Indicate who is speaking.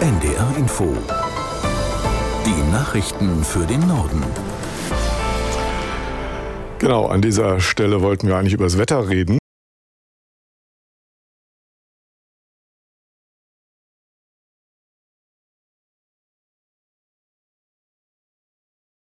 Speaker 1: NDR Info. Die Nachrichten für den Norden.
Speaker 2: Genau, an dieser Stelle wollten wir eigentlich über das Wetter reden.